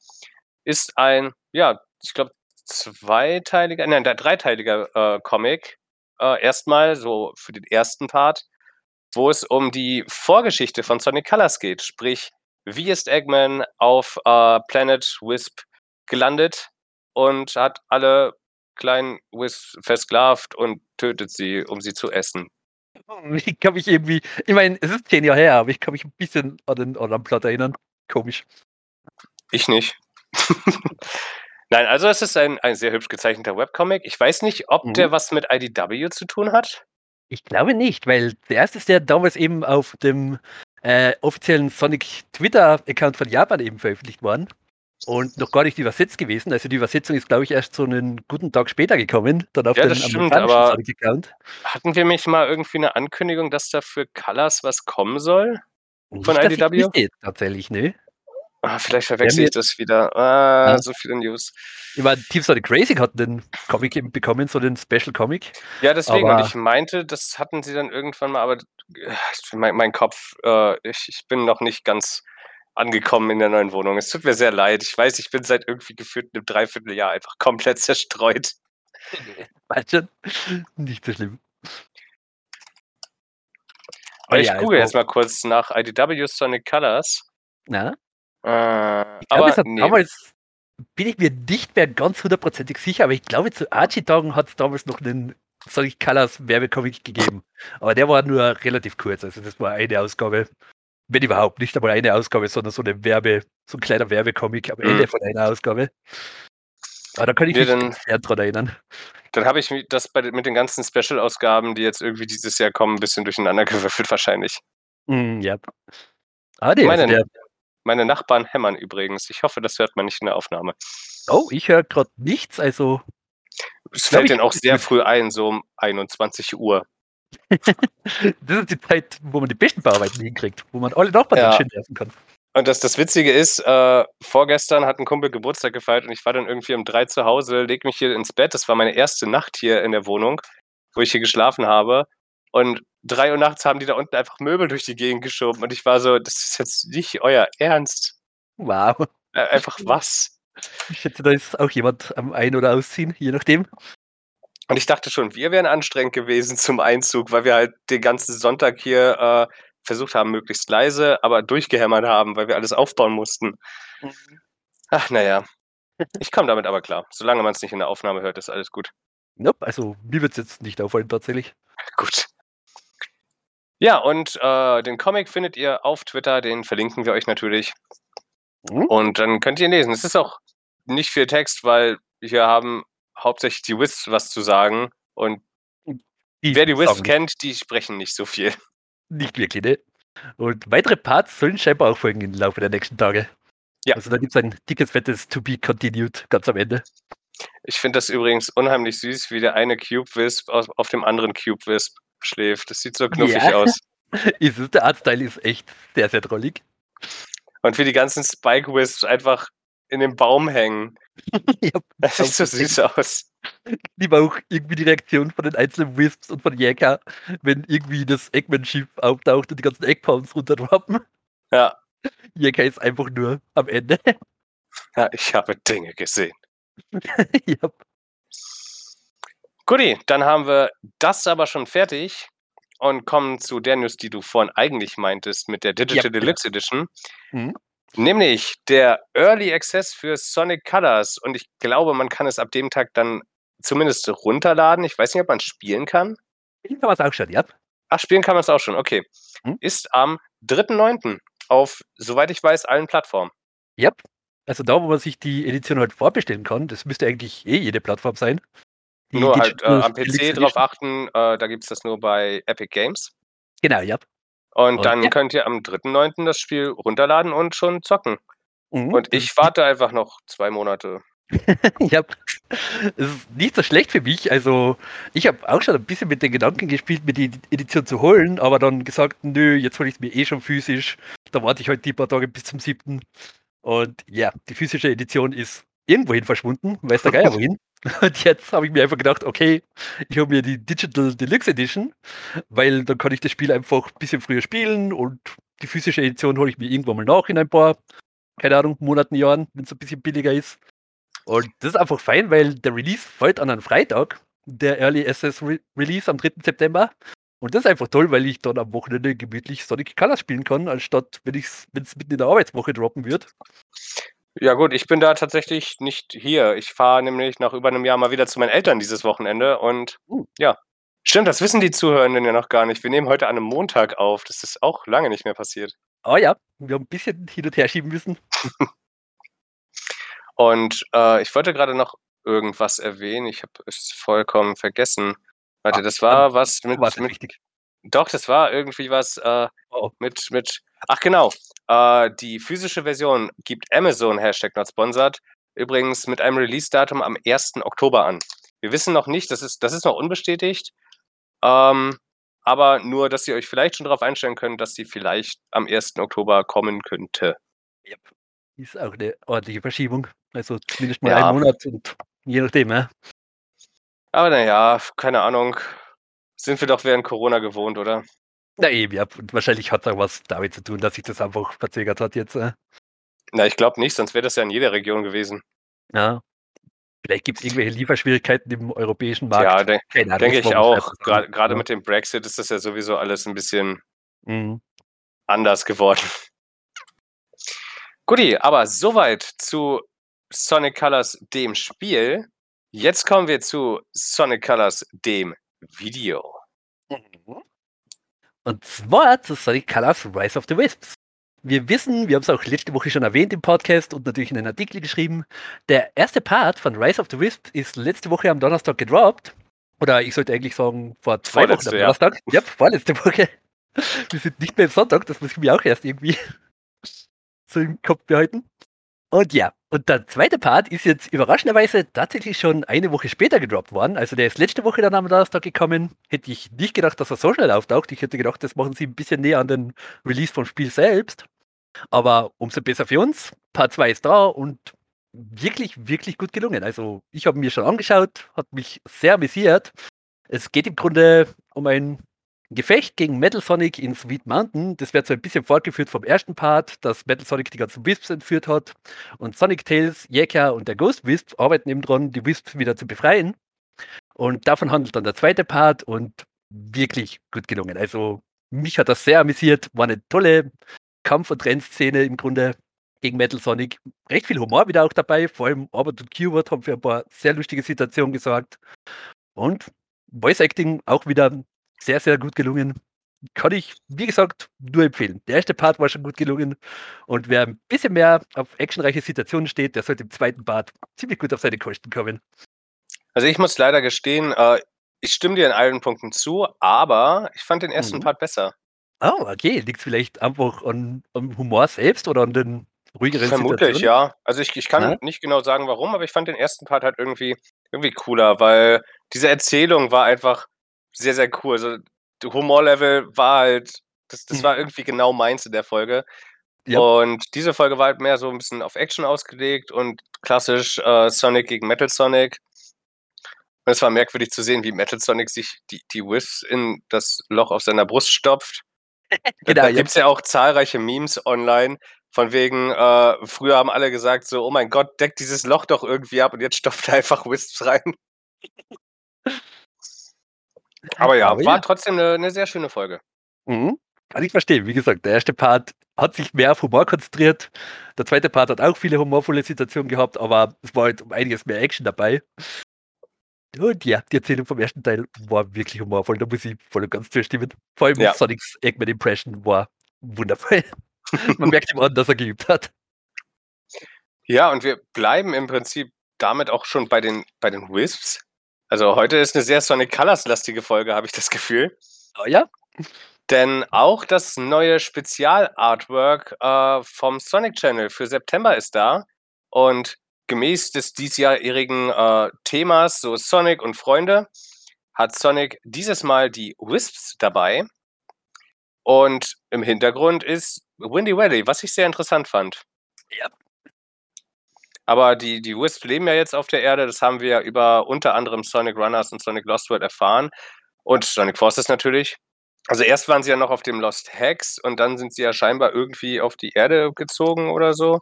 ist ein, ja, ich glaube, zweiteiliger, nein, der dreiteiliger äh, Comic. Äh, erstmal so für den ersten Part, wo es um die Vorgeschichte von Sonic Colors geht. Sprich, wie ist Eggman auf äh, Planet Wisp gelandet und hat alle kleinen Wisp versklavt und tötet sie, um sie zu essen. Ich kann mich irgendwie, ich meine, es ist zehn Jahre her, aber ich kann mich ein bisschen an den, an den Plot erinnern. Komisch. Ich nicht. Nein, also es ist ein, ein sehr hübsch gezeichneter Webcomic. Ich weiß nicht, ob mhm. der was mit IDW zu tun hat. Ich glaube nicht, weil der erste ist der damals eben auf dem äh, offiziellen Sonic Twitter-Account von Japan eben veröffentlicht worden und noch gar nicht übersetzt gewesen. Also die Übersetzung ist, glaube ich, erst so einen guten Tag später gekommen, dann auf ja, den stimmt, aber Account. Hatten wir mich mal irgendwie eine Ankündigung, dass da für Colors was kommen soll? Von nicht, IDW? Ich wüsste, tatsächlich, ne? Ah, vielleicht verwechsel ich das wieder. Ah, ja. so viele News. Ich meine, Team Sonic Racing hat den Comic eben bekommen, so den Special Comic. Ja, deswegen. Aber und ich meinte, das hatten sie dann irgendwann mal, aber äh, mein, mein Kopf, äh, ich, ich bin noch nicht ganz angekommen in der neuen Wohnung. Es tut mir sehr leid. Ich weiß, ich bin seit irgendwie gefühlt einem Dreivierteljahr einfach komplett zerstreut. Schon? Nicht so schlimm. Aber ich ja, google jetzt mal kurz nach IDW Sonic Colors. Na? Äh, ich glaube, es hat nee. damals, bin ich mir nicht mehr ganz hundertprozentig sicher, aber ich glaube, zu Archie-Tagen hat es damals noch einen Sonic Colors Werbecomic gegeben. Aber der war nur relativ kurz, also das war eine Ausgabe wenn überhaupt nicht einmal eine Ausgabe, sondern so eine Werbe, so ein kleiner Werbecomic am Ende mhm. von einer Ausgabe. Aber da kann ich nee, mich dann, sehr dran erinnern. Dann habe ich das bei, mit den ganzen Special-Ausgaben, die jetzt irgendwie dieses Jahr kommen, ein bisschen durcheinander gewürfelt wahrscheinlich. Mm, ja. Ah, nee, meine, der, meine Nachbarn hämmern übrigens. Ich hoffe, das hört man nicht in der Aufnahme. Oh, ich höre gerade nichts, also. Es fällt denen auch sehr früh ein, so um 21 Uhr. das ist die Zeit, wo man die besten Bauarbeiten hinkriegt, wo man alle Nachbarn ja. schön nerven kann. Und das, das Witzige ist, äh, vorgestern hat ein Kumpel Geburtstag gefeiert und ich war dann irgendwie um drei zu Hause, leg mich hier ins Bett. Das war meine erste Nacht hier in der Wohnung, wo ich hier geschlafen habe. Und drei Uhr nachts haben die da unten einfach Möbel durch die Gegend geschoben. Und ich war so, das ist jetzt nicht euer Ernst. Wow. Äh, einfach was? Ich schätze, da ist auch jemand am Ein- oder Ausziehen, je nachdem. Und ich dachte schon, wir wären anstrengend gewesen zum Einzug, weil wir halt den ganzen Sonntag hier äh, versucht haben, möglichst leise, aber durchgehämmert haben, weil wir alles aufbauen mussten. Mhm. Ach, naja. Ich komme damit aber klar. Solange man es nicht in der Aufnahme hört, ist alles gut. Nope, also mir wird es jetzt nicht auffallen tatsächlich. Gut. Ja, und äh, den Comic findet ihr auf Twitter, den verlinken wir euch natürlich. Mhm. Und dann könnt ihr ihn lesen. Es ist auch nicht viel Text, weil wir haben hauptsächlich die Wisps was zu sagen. Und die wer die Wisps kennt, die sprechen nicht so viel. Nicht wirklich, ne? Und weitere Parts sollen scheinbar auch folgen im Laufe der nächsten Tage. Ja. Also da gibt es ein dickes, fettes To Be Continued ganz am Ende. Ich finde das übrigens unheimlich süß, wie der eine Cube Wisp auf, auf dem anderen Cube Wisp schläft. Das sieht so knuffig ja. aus. ist es, der Artstyle ist echt sehr, sehr drollig. Und wie die ganzen Spike Wisps einfach in dem Baum hängen. ja, das sieht so süß aus. Ich liebe auch irgendwie die Reaktion von den einzelnen Wisps und von Jäger, wenn irgendwie das Eggman-Schiff auftaucht und die ganzen Eggpounds runterdroppen. Ja. Jäger ist einfach nur am Ende. Ja, ich habe Dinge gesehen. ja. Guti, dann haben wir das aber schon fertig und kommen zu der News, die du vorhin eigentlich meintest mit der Digital ja, Deluxe Edition. Mhm. Nämlich der Early Access für Sonic Colors. Und ich glaube, man kann es ab dem Tag dann zumindest runterladen. Ich weiß nicht, ob man spielen kann. Spielen kann man es auch schon, ja. Ach, spielen kann man es auch schon, okay. Hm? Ist am 3.9. auf, soweit ich weiß, allen Plattformen. Ja. Also da, wo man sich die Edition halt vorbestellen kann, das müsste eigentlich eh jede Plattform sein. Die nur halt äh, am PC drauf achten, äh, da gibt es das nur bei Epic Games. Genau, ja. Und, und dann ja. könnt ihr am 3.9. das Spiel runterladen und schon zocken. Mhm. Und ich warte einfach noch zwei Monate. ja, es ist nicht so schlecht für mich. Also, ich habe auch schon ein bisschen mit den Gedanken gespielt, mir die Edition zu holen, aber dann gesagt, nö, jetzt hole ich es mir eh schon physisch. Da warte ich heute halt die paar Tage bis zum 7. Und ja, die physische Edition ist irgendwohin verschwunden, weiß der Geier wohin. Und jetzt habe ich mir einfach gedacht, okay, ich habe mir die Digital Deluxe Edition, weil dann kann ich das Spiel einfach ein bisschen früher spielen und die physische Edition hole ich mir irgendwann mal nach in ein paar, keine Ahnung, Monaten, Jahren, wenn es ein bisschen billiger ist. Und das ist einfach fein, weil der Release fällt an einen Freitag, der Early Access Re Release am 3. September. Und das ist einfach toll, weil ich dann am Wochenende gemütlich Sonic Colors spielen kann, anstatt wenn es mitten in der Arbeitswoche droppen wird. Ja gut, ich bin da tatsächlich nicht hier. Ich fahre nämlich nach über einem Jahr mal wieder zu meinen Eltern dieses Wochenende und uh. ja. Stimmt, das wissen die Zuhörenden ja noch gar nicht. Wir nehmen heute an einem Montag auf. Das ist auch lange nicht mehr passiert. Oh ja, wir haben ein bisschen hin und her schieben müssen. und äh, ich wollte gerade noch irgendwas erwähnen. Ich habe es vollkommen vergessen. Warte, ah, das war was mit, mit Doch, das war irgendwie was äh, oh. mit, mit. Ach genau, äh, die physische Version gibt Amazon Hashtag not sponsored übrigens mit einem Release-Datum am 1. Oktober an. Wir wissen noch nicht, das ist, das ist noch unbestätigt, ähm, aber nur, dass ihr euch vielleicht schon darauf einstellen könnt, dass die vielleicht am 1. Oktober kommen könnte. Yep. Ist auch eine ordentliche Verschiebung. Also zumindest mal ja. einen Monat und je nachdem, ja. Aber naja, keine Ahnung. Sind wir doch während Corona gewohnt, oder? Na eben, ja. Und wahrscheinlich hat da was damit zu tun, dass sich das einfach verzögert hat jetzt. Äh. Na, ich glaube nicht, sonst wäre das ja in jeder Region gewesen. Ja. Vielleicht gibt es irgendwelche Lieferschwierigkeiten im europäischen Markt. Ja, de denke ich auch. Gerade ja. mit dem Brexit ist das ja sowieso alles ein bisschen mhm. anders geworden. Guti, aber soweit zu Sonic Colors, dem Spiel. Jetzt kommen wir zu Sonic Colors, dem Video. Mhm. Und zwar zu Sonic Colors Rise of the Wisps. Wir wissen, wir haben es auch letzte Woche schon erwähnt im Podcast und natürlich in einem Artikel geschrieben, der erste Part von Rise of the Wisps ist letzte Woche am Donnerstag gedroppt. Oder ich sollte eigentlich sagen, vor zwei Wochen am Donnerstag. Ja, yep, vorletzte Woche. Wir sind nicht mehr im Sonntag, das muss ich mir auch erst irgendwie so im Kopf behalten. Und ja, und der zweite Part ist jetzt überraschenderweise tatsächlich schon eine Woche später gedroppt worden. Also der ist letzte Woche dann am Donnerstag gekommen. Hätte ich nicht gedacht, dass er so schnell auftaucht. Ich hätte gedacht, das machen sie ein bisschen näher an den Release vom Spiel selbst. Aber umso besser für uns. Part 2 ist da und wirklich, wirklich gut gelungen. Also ich habe mir schon angeschaut, hat mich sehr amüsiert. Es geht im Grunde um ein Gefecht gegen Metal Sonic in Sweet Mountain, das wird so ein bisschen fortgeführt vom ersten Part, dass Metal Sonic die ganzen Wisps entführt hat. Und Sonic Tails, Yeka und der Ghost Wisp arbeiten eben dran, die Wisps wieder zu befreien. Und davon handelt dann der zweite Part und wirklich gut gelungen. Also mich hat das sehr amüsiert, war eine tolle Kampf- und Rennszene im Grunde gegen Metal Sonic. Recht viel Humor wieder auch dabei, vor allem Albert und Keyword haben für ein paar sehr lustige Situationen gesorgt. Und Voice Acting auch wieder sehr, sehr gut gelungen. Kann ich, wie gesagt, nur empfehlen. Der erste Part war schon gut gelungen. Und wer ein bisschen mehr auf actionreiche Situationen steht, der sollte im zweiten Part ziemlich gut auf seine Kosten kommen. Also ich muss leider gestehen, äh, ich stimme dir in allen Punkten zu, aber ich fand den ersten mhm. Part besser. Oh, okay. Liegt es vielleicht einfach an, am Humor selbst oder an den ruhigeren Vermutlich, Situationen. ja. Also ich, ich kann Ja. nicht genau sagen, warum, aber ich fand den ersten Part halt irgendwie, irgendwie cooler, weil diese Erzählung war einfach sehr, sehr cool. Also der Humorlevel war halt, das, das war irgendwie genau meins in der Folge. Ja. Und diese Folge war halt mehr so ein bisschen auf Action ausgelegt und klassisch äh, Sonic gegen Metal Sonic. Und es war merkwürdig zu sehen, wie Metal Sonic sich die, die Wisps in das Loch auf seiner Brust stopft. Genau, da gibt es ja auch zahlreiche Memes online, von wegen, äh, früher haben alle gesagt so, oh mein Gott, deckt dieses Loch doch irgendwie ab und jetzt stopft er einfach Wisps rein. Aber ja, Aber war ja. trotzdem eine, eine sehr schöne Folge. Mhm. Kann ich verstehen. Wie gesagt, der erste Part hat sich mehr auf Humor konzentriert. Der zweite Part hat auch viele humorvolle Situationen gehabt, aber es war halt um einiges mehr Action dabei. Und ja, die Erzählung vom ersten Teil war wirklich humorvoll. Da muss ich voll und ganz zustimmen. Vor allem Ja. Sonics Eggman Impression war wundervoll. Man merkt ihm an, dass er geübt hat. Ja, und wir bleiben im Prinzip damit auch schon bei den, bei den Wisps. Also heute ist eine sehr Sonic Colors-lastige Folge, habe ich das Gefühl. Oh ja, Denn auch das neue Spezial-Artwork äh, vom Sonic Channel für September ist da. Und gemäß des diesjährigen äh, Themas, so Sonic und Freunde, hat Sonic dieses Mal die Wisps dabei. Und im Hintergrund ist Windy Valley, was ich sehr interessant fand. Ja. Aber die, die Wisps leben ja jetzt auf der Erde, das haben wir über unter anderem Sonic Runners und Sonic Lost World erfahren. Und Sonic Forces natürlich. Also erst waren sie ja noch auf dem Lost Hex und dann sind sie ja scheinbar irgendwie auf die Erde gezogen oder so.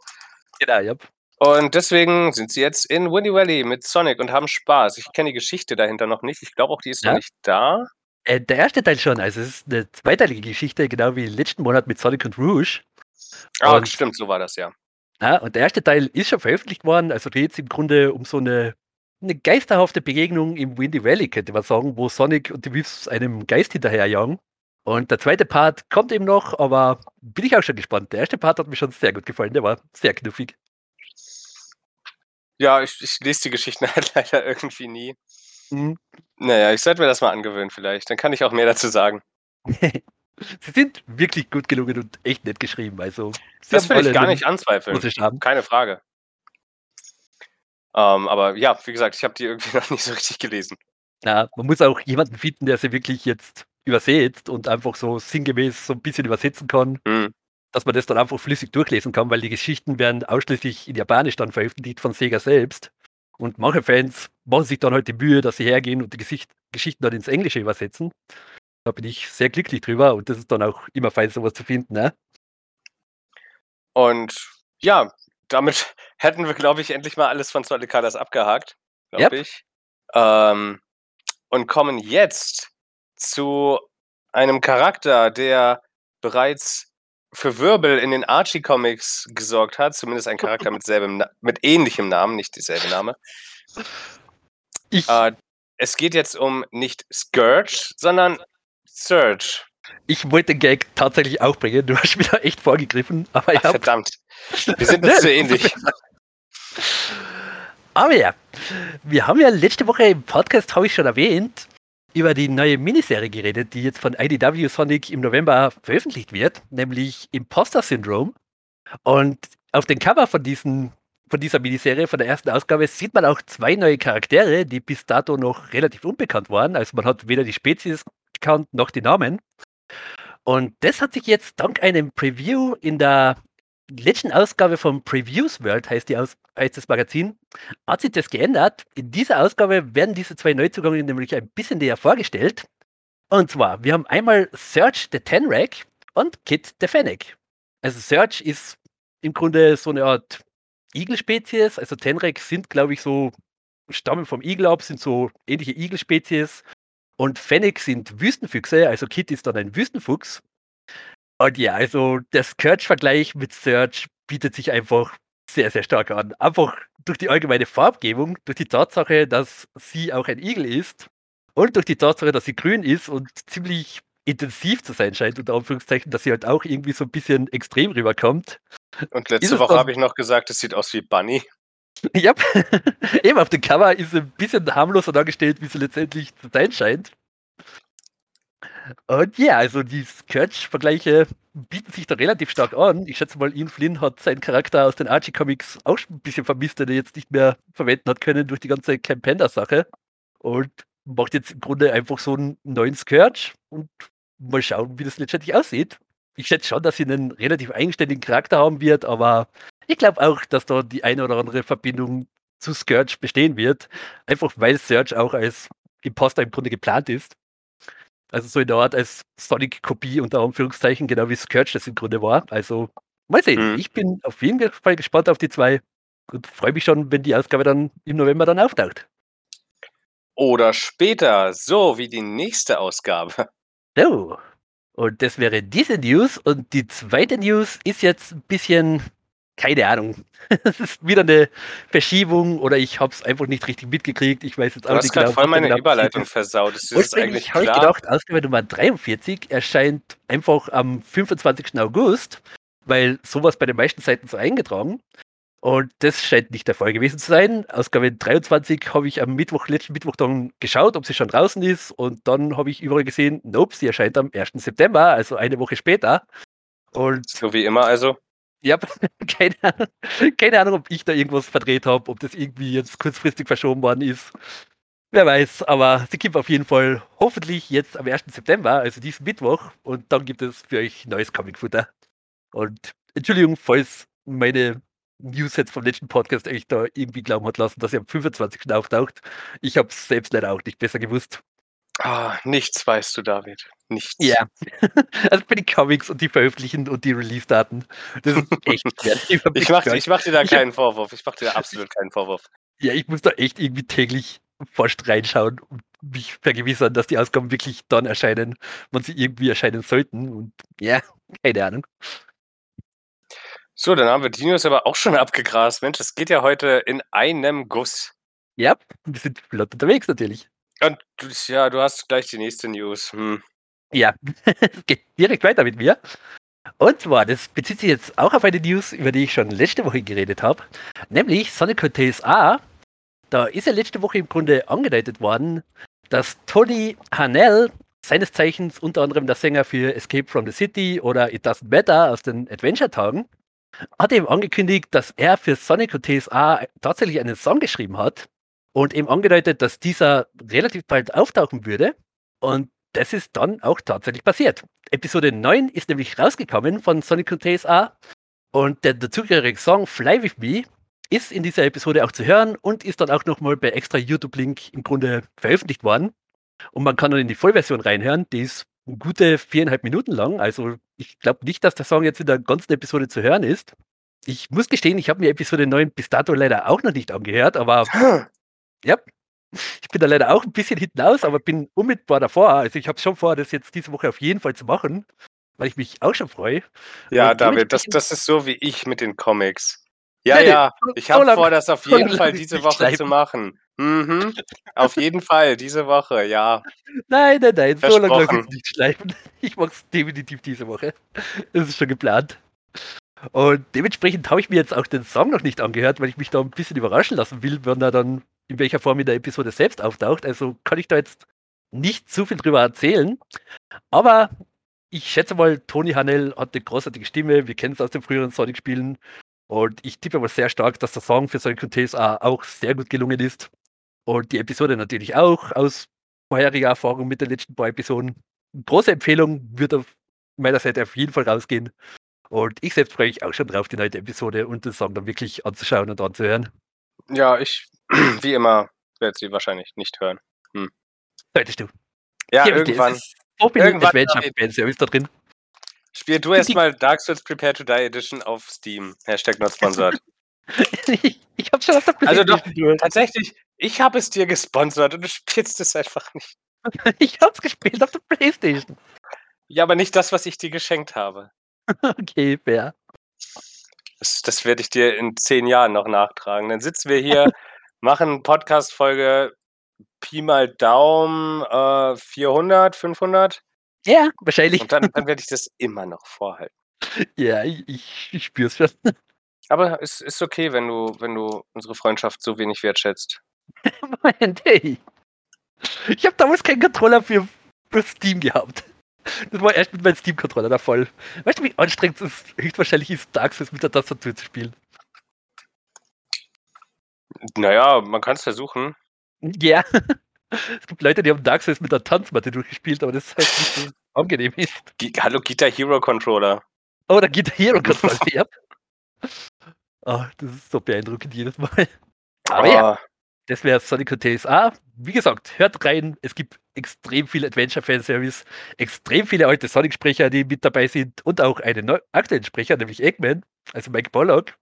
genau, ja. Und deswegen sind sie jetzt in Windy Valley mit Sonic und haben Spaß. Ich kenne die Geschichte dahinter noch nicht. Ich glaube auch, die ist Ja. noch nicht da. Äh, der erste Teil schon, also es ist eine zweiteilige Geschichte, genau wie letzten Monat mit Sonic und Rouge. Ah, stimmt, so war das ja. Ja, und der erste Teil ist schon veröffentlicht worden, also geht es im Grunde um so eine, eine geisterhafte Begegnung im Windy Valley, könnte man sagen, wo Sonic und die Wisps einem Geist hinterherjagen. Und der zweite Part kommt eben noch, aber bin ich auch schon gespannt. Der erste Part hat mir schon sehr gut gefallen, der war sehr knuffig. Ja, ich, ich lese die Geschichten halt leider irgendwie nie. Mhm. Naja, ich sollte mir das mal angewöhnen vielleicht. Dann kann ich auch mehr dazu sagen. Sie sind wirklich gut gelungen und echt nett geschrieben. Also, sie Das will ich gar nicht anzweifeln. Keine Frage. Ähm, aber ja, wie gesagt, ich habe die irgendwie noch nicht so richtig gelesen. Ja, man muss auch jemanden finden, der sie wirklich jetzt übersetzt und einfach so sinngemäß so ein bisschen übersetzen kann, Hm. dass man das dann einfach flüssig durchlesen kann, weil die Geschichten werden ausschließlich in Japanisch dann veröffentlicht von Sega selbst. Und manche Fans machen sich dann halt die Mühe, dass sie hergehen und die Gesicht Geschichten dann ins Englische übersetzen. Da bin ich sehr glücklich drüber und das ist dann auch immer fein, sowas zu finden. Ne? Und ja, damit hätten wir, glaube ich, endlich mal alles von Colors abgehakt, glaube Yep. ich. Ähm, und kommen jetzt zu einem Charakter, der bereits für Wirbel in den Archie-Comics gesorgt hat. Zumindest ein Charakter mit, selbem, mit ähnlichem Namen, nicht dieselbe Name. Ich, Äh, es geht jetzt um nicht Scourge, sondern Surge. ich wollte den Gag tatsächlich auch bringen, du hast wieder echt vorgegriffen, aber Ach, verdammt. Wir sind uns zu ähnlich. Aber ja, wir haben ja letzte Woche im Podcast, habe ich schon erwähnt, über die neue Miniserie geredet, die jetzt von IDW Sonic im November veröffentlicht wird, nämlich Imposter Syndrome. Und auf dem Cover von, diesen, von dieser Miniserie, von der ersten Ausgabe, sieht man auch zwei neue Charaktere, die bis dato noch relativ unbekannt waren. Also man hat weder die Spezies gekannt noch die Namen. Und das hat sich jetzt dank einem Preview in der letzten Ausgabe von Previews World, heißt, die Aus heißt das Magazin, hat sich das geändert. In dieser Ausgabe werden diese zwei Neuzugänge nämlich ein bisschen näher vorgestellt. Und zwar, wir haben einmal Search the Tenrec und Kit the Fennec. Also Search ist im Grunde so eine Art Igelspezies. Also Tenrec sind, glaube ich, so, stammen vom Igel ab, sind so ähnliche Igelspezies. Und Fennec sind Wüstenfüchse, also Kit ist dann ein Wüstenfuchs. Und ja, also der Scourge-Vergleich mit Search bietet sich einfach sehr, sehr stark an. Einfach durch die allgemeine Farbgebung, durch die Tatsache, dass sie auch ein Igel ist und durch die Tatsache, dass sie grün ist und ziemlich intensiv zu sein scheint, unter Anführungszeichen, dass sie halt auch irgendwie so ein bisschen extrem rüberkommt. Und letzte Woche habe ich noch gesagt, es sieht aus wie Bunny. ja, eben auf dem Cover ist sie ein bisschen harmloser dargestellt, wie sie letztendlich zu sein scheint. Und ja, also die Scourge-Vergleiche bieten sich da relativ stark an. Ich schätze mal, Ian Flynn hat seinen Charakter aus den Archie-Comics auch ein bisschen vermisst, den er jetzt nicht mehr verwenden hat können durch die ganze Camp Panda-Sache. Und macht jetzt im Grunde einfach so einen neuen Scourge und mal schauen, wie das letztendlich aussieht. Ich schätze schon, dass sie einen relativ eigenständigen Charakter haben wird, aber ich glaube auch, dass da die eine oder andere Verbindung zu Scourge bestehen wird. Einfach weil Surge auch als Imposter im Grunde geplant ist. Also so in der Art als Sonic-Kopie unter Anführungszeichen, genau wie Scourge das im Grunde war. Also mal sehen. Mhm. Ich bin auf jeden Fall gespannt auf die zwei und freue mich schon, wenn die Ausgabe dann im November dann auftaucht. Oder später, so wie die nächste Ausgabe. So. Und das wäre diese News. Und die zweite News ist jetzt ein bisschen keine Ahnung. Es ist wieder eine Verschiebung oder ich habe es einfach nicht richtig mitgekriegt. Ich weiß jetzt auch du nicht genau. voll meine genau Überleitung versaut. Das ist eigentlich habe ich gedacht, Ausgabe Nummer 43 erscheint einfach am 25. August, weil sowas bei den meisten Seiten so eingetragen. Und das scheint nicht der Fall gewesen zu sein. Ausgabe 23 habe ich am Mittwoch, letzten Mittwoch dann geschaut, ob sie schon draußen ist. Und dann habe ich überall gesehen, nope, sie erscheint am 1. September, also eine Woche später. Und so wie immer also. Ja, keine Ahnung, keine Ahnung, ob ich da irgendwas verdreht habe, ob das irgendwie jetzt kurzfristig verschoben worden ist. Wer weiß, aber sie gibt auf jeden Fall hoffentlich jetzt am 1. September, also diesen Mittwoch, und dann gibt es für euch neues Comicfutter. Und Entschuldigung, falls meine News jetzt vom letzten Podcast euch da irgendwie glauben hat lassen, dass er am 25. auftaucht. Ich habe es selbst leider auch nicht besser gewusst. Ah, nichts weißt du, David. Nichts. Ja. Also für die Comics und die veröffentlichen und die Release-Daten. Das ist echt ich mache ich mach dir da keinen Vorwurf. Ich mache dir da absolut keinen Vorwurf. Ja, ich muss da echt irgendwie täglich fast reinschauen und mich vergewissern, dass die Ausgaben wirklich dann erscheinen, wann sie irgendwie erscheinen sollten. Und ja, keine Ahnung. So, dann haben wir die News aber auch schon abgegrast. Mensch, es geht ja heute in einem Guss. Ja, wir sind flott unterwegs natürlich. Und ja, du hast gleich die nächste News. Hm. Ja, es geht direkt weiter mit mir. Und zwar, das bezieht sich jetzt auch auf eine News, über die ich schon letzte Woche geredet habe, nämlich Sonic A. Da ist ja letzte Woche im Grunde angedeutet worden, dass Tony Hanel, seines Zeichens unter anderem der Sänger für Escape from the City oder It Doesn't Matter aus den Adventure-Tagen, hat eben angekündigt, dass er für Sonic und TSA tatsächlich einen Song geschrieben hat und eben angedeutet, dass dieser relativ bald auftauchen würde. Und das ist dann auch tatsächlich passiert. Episode 9 ist nämlich rausgekommen von Sonic und TSA und der dazugehörige Song Fly With Me ist in dieser Episode auch zu hören und ist dann auch nochmal bei extra YouTube-Link im Grunde veröffentlicht worden. Und man kann dann in die Vollversion reinhören, die ist gute viereinhalb Minuten lang. Also ich glaube nicht, dass der Song jetzt in der ganzen Episode zu hören ist. Ich muss gestehen, ich habe mir Episode 9 bis dato leider auch noch nicht angehört, aber ja, ich bin da leider auch ein bisschen hinten aus, aber bin unmittelbar davor. Also ich habe schon vor, das jetzt diese Woche auf jeden Fall zu machen, weil ich mich auch schon freue. Ja, Und David, das, das ist so wie ich mit den Comics. Ja, nee, ja, ich habe so vor, das auf jeden Fall diese Woche schreiben. zu machen. Mhm. Auf jeden Fall, diese Woche, ja. Nein, nein, nein, so lange kann ich nicht schleifen. Ich mache es definitiv diese Woche. Das ist schon geplant. Und dementsprechend habe ich mir jetzt auch den Song noch nicht angehört, weil ich mich da ein bisschen überraschen lassen will, wenn er dann in welcher Form in der Episode selbst auftaucht. Also kann ich da jetzt nicht zu viel drüber erzählen. Aber ich schätze mal, Tony Hanel hat eine großartige Stimme. Wir kennen es aus den früheren Sonic-Spielen. Und ich tippe aber sehr stark, dass der Song für Sonic TSA auch sehr gut gelungen ist. Und die Episode natürlich auch aus vorheriger Erfahrung mit den letzten paar Episoden. Große Empfehlung, wird auf meiner Seite auf jeden Fall rausgehen. Und ich selbst freue mich auch schon drauf, die neue Episode und den Song dann wirklich anzuschauen und anzuhören. Ja, ich, wie immer, werde sie wahrscheinlich nicht hören. Hm. Solltest du. Ja, Hier irgendwann. Open irgendwann Adventure Fanservice da drin. Spiel du erstmal Dark Souls Prepare to Die Edition auf Steam. Hashtag not sponsored. ich, ich hab's schon auf der Playstation. Also doch, tatsächlich, ich habe es dir gesponsert und du spielst es einfach nicht. ich hab's gespielt auf der Playstation. Ja, aber nicht das, was ich dir geschenkt habe. okay, fair. Das, das werde ich dir in zehn Jahren noch nachtragen. Dann sitzen wir hier, machen Podcast-Folge Pi mal Daumen äh, 400, 500. Ja, wahrscheinlich. Und dann, dann werde ich das immer noch vorhalten. Ja, ich, ich, spüre es schon. Aber es ist okay, wenn du, wenn du unsere Freundschaft so wenig wertschätzt. Moment, hey. Ich habe damals keinen Controller für bloß Steam gehabt. Das war erst mit meinem Steam-Controller der Fall. Weißt du, wie anstrengend es höchstwahrscheinlich ist, Dark Souls mit der Tastatur zu spielen? Naja, man kann es versuchen. Ja. Es gibt Leute, die haben Dark Souls mit der Tanzmatte durchgespielt, aber das ist halt nicht so angenehm ist. G Hallo Guitar Hero Controller. Oh, der Hero Controller. ja. Oh, das ist so beeindruckend jedes Mal. Aber oh. ja, das wäre Sonic und TSA. Wie gesagt, hört rein. Es gibt extrem viel Adventure-Fanservice, extrem viele alte Sonic-Sprecher, die mit dabei sind und auch einen aktuellen Sprecher, nämlich Eggman, also Mike Pollock.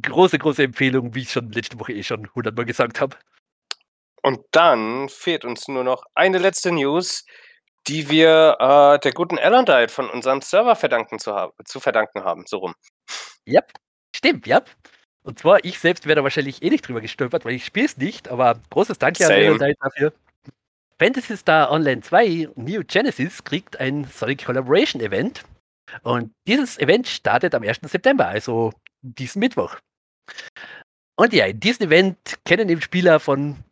Große, große Empfehlung, wie ich schon letzte Woche eh schon hundertmal gesagt habe. Und dann fehlt uns nur noch eine letzte News, die wir äh, der guten Diet von unserem Server verdanken zu, haben, zu verdanken haben. So rum. Ja, stimmt, ja. Und zwar, ich selbst wäre da wahrscheinlich eh nicht drüber gestolpert, weil ich spiele es nicht, aber großes Danke Same. an Diet dafür. Fantasy Star Online 2 New Genesis kriegt ein Sonic Collaboration Event. Und dieses Event startet am 1. September, also diesen Mittwoch. Und ja, in diesem Event kennen eben Spieler von